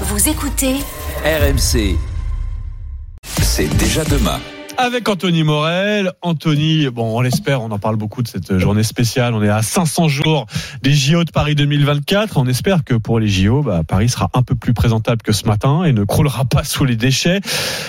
Vous écoutez RMC. C'est déjà demain. Avec Anthony Morel. Anthony, bon, on l'espère, on en parle beaucoup de cette journée spéciale. On est à 500 jours des JO de Paris 2024. On espère que pour les JO, bah, Paris sera un peu plus présentable que ce matin et ne croulera pas sous les déchets.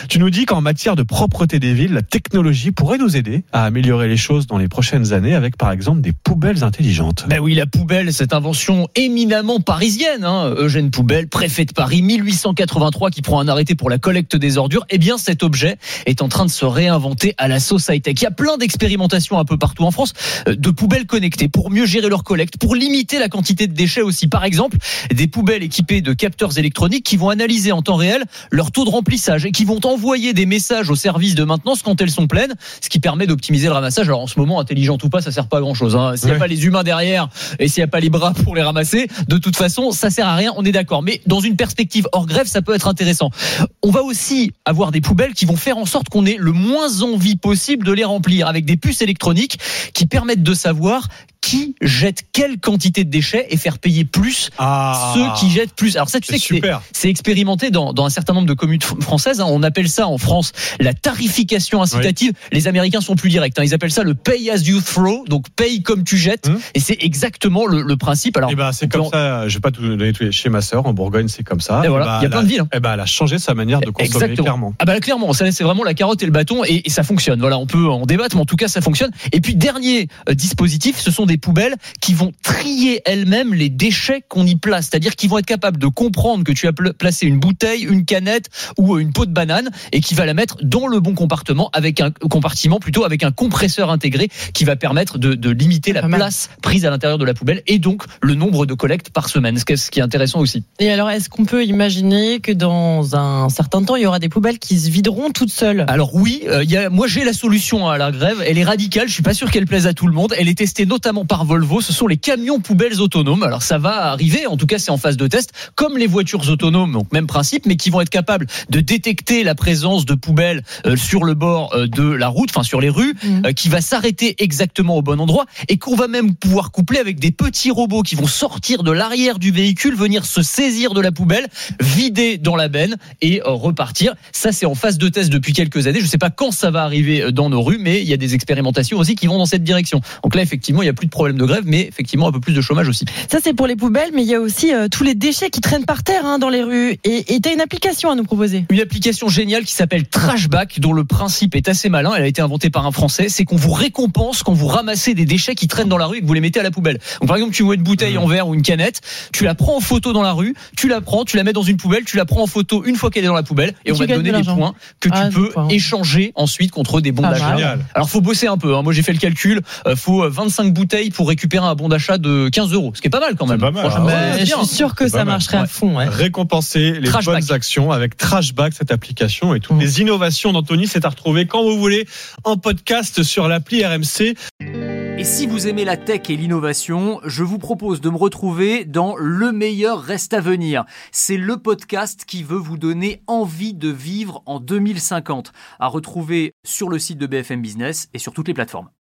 Tu nous dis qu'en matière de propreté des villes, la technologie pourrait nous aider à améliorer les choses dans les prochaines années avec, par exemple, des poubelles intelligentes. Ben oui, la poubelle, cette invention éminemment parisienne. Hein. Eugène Poubelle, préfet de Paris, 1883, qui prend un arrêté pour la collecte des ordures. Eh bien, cet objet est en train de se réinventer à la sauce high-tech. Il y a plein d'expérimentations un peu partout en France euh, de poubelles connectées pour mieux gérer leur collecte, pour limiter la quantité de déchets aussi. Par exemple, des poubelles équipées de capteurs électroniques qui vont analyser en temps réel leur taux de remplissage et qui vont envoyer des messages aux services de maintenance quand elles sont pleines, ce qui permet d'optimiser le ramassage. Alors en ce moment, intelligent ou pas, ça sert pas à grand chose. Hein. S'il n'y a Ouais. pas les humains derrière et s'il n'y a pas les bras pour les ramasser, de toute façon, ça sert à rien. On est d'accord. Mais dans une perspective hors grève, ça peut être intéressant. On va aussi avoir des poubelles qui vont faire en sorte qu'on ait le moins envie possible de les remplir avec des puces électroniques qui permettent de savoir qui jette quelle quantité de déchets et faire payer plus Ah, ceux qui jettent plus. Alors ça, tu sais que c'est expérimenté dans, dans un certain nombre de communes fr- françaises. hein. On appelle ça en France la tarification incitative. Les Américains sont plus directs. hein. Ils appellent ça le pay as you throw, donc paye comme tu jettes. Hum. Et c'est exactement le, le principe. Alors, Eh ben, c'est comme ça. Je vais pas tout donner chez ma sœur en Bourgogne, c'est comme ça. Et voilà, Eh ben, il y a plein de villes, hein. Eh ben, elle a changé sa manière de consommer Exactement. clairement. Ah bah clairement, c'est vraiment la carotte et le bâton et, et ça fonctionne. Voilà, on peut en débattre, mais en tout cas ça fonctionne. Et puis dernier euh, dispositif, ce sont des poubelles qui vont trier elles-mêmes les déchets qu'on y place, c'est-à-dire qu'ils vont être capables de comprendre que tu as pl- placé une bouteille, une canette ou euh, une peau de banane et qui va la mettre dans le bon compartiment avec un compartiment plutôt avec un compresseur intégré qui va permettre de, de limiter la place prise à l'intérieur de la poubelle et donc le nombre de collectes par semaine, ce qui est- intéressant aussi. Et alors, est-ce qu'on peut imaginer que dans un certain temps, il y aura des poubelles qui se videront toutes seules? Alors oui, euh, il y a, moi j'ai la solution à la grève. Elle est radicale. Je suis pas sûr qu'elle plaise à tout le monde. Elle est testée notamment par Volvo. Ce sont les camions poubelles autonomes. Alors ça va arriver. En tout cas, c'est en phase de test, comme les voitures autonomes. Donc même principe, mais qui vont être capables de détecter la présence de poubelles euh, sur le bord euh, de la route, enfin sur les rues, Mhm. euh, qui va s'arrêter exactement au bon endroit et qu'on va même pouvoir coupler avec des petits robots qui vont sortir de l'arrière du véhicule, venir se saisir de la poubelle, vider dans la benne et repartir. Ça, c'est en phase de test depuis quelques années. Je ne sais pas quand ça va arriver dans nos rues, mais il y a des expérimentations aussi qui vont dans cette direction. Donc là, effectivement, il n'y a plus de problème de grève, mais effectivement un peu plus de chômage aussi. Ça, c'est pour les poubelles, mais il y a aussi euh, tous les déchets qui traînent par terre hein, dans les rues. Et tu as une application à nous proposer. Une application géniale qui s'appelle Trashback, dont le principe est assez malin. Elle a été inventée par un Français. C'est qu'on vous récompense quand vous ramassez des déchets qui traînent dans la rue et que vous les mettez à la poubelle. Donc par exemple, tu vois une bouteille en verre ou une canette, tu la prends en photo dans la rue, tu la prends, tu la mets dans une poubelle, tu la prends en photo une fois qu'elle est dans la poubelle et, Et on va te donner de des points que Ah, tu peux points. échanger ensuite contre des bons d'achat. Alors faut bosser un peu. hein. Moi j'ai fait le calcul. Euh, faut euh, 25 bouteilles pour récupérer un bon d'achat de 15 euros, ce qui est pas mal quand même. C'est pas mal, Franchement, ouais. c'est Mais je suis sûr que ça mal. marcherait à fond. ouais. Récompenser les Trashback. bonnes actions avec Trashback, cette application et toutes Mm. les innovations d'Anthony, c'est à retrouver quand vous voulez en podcast sur l'appli RMC. Et si vous aimez la tech et l'innovation, je vous propose de me retrouver dans Le meilleur reste à venir. C'est le podcast qui veut vous donner envie de vivre en 2050. À retrouver sur le site de BFM Business et sur toutes les plateformes.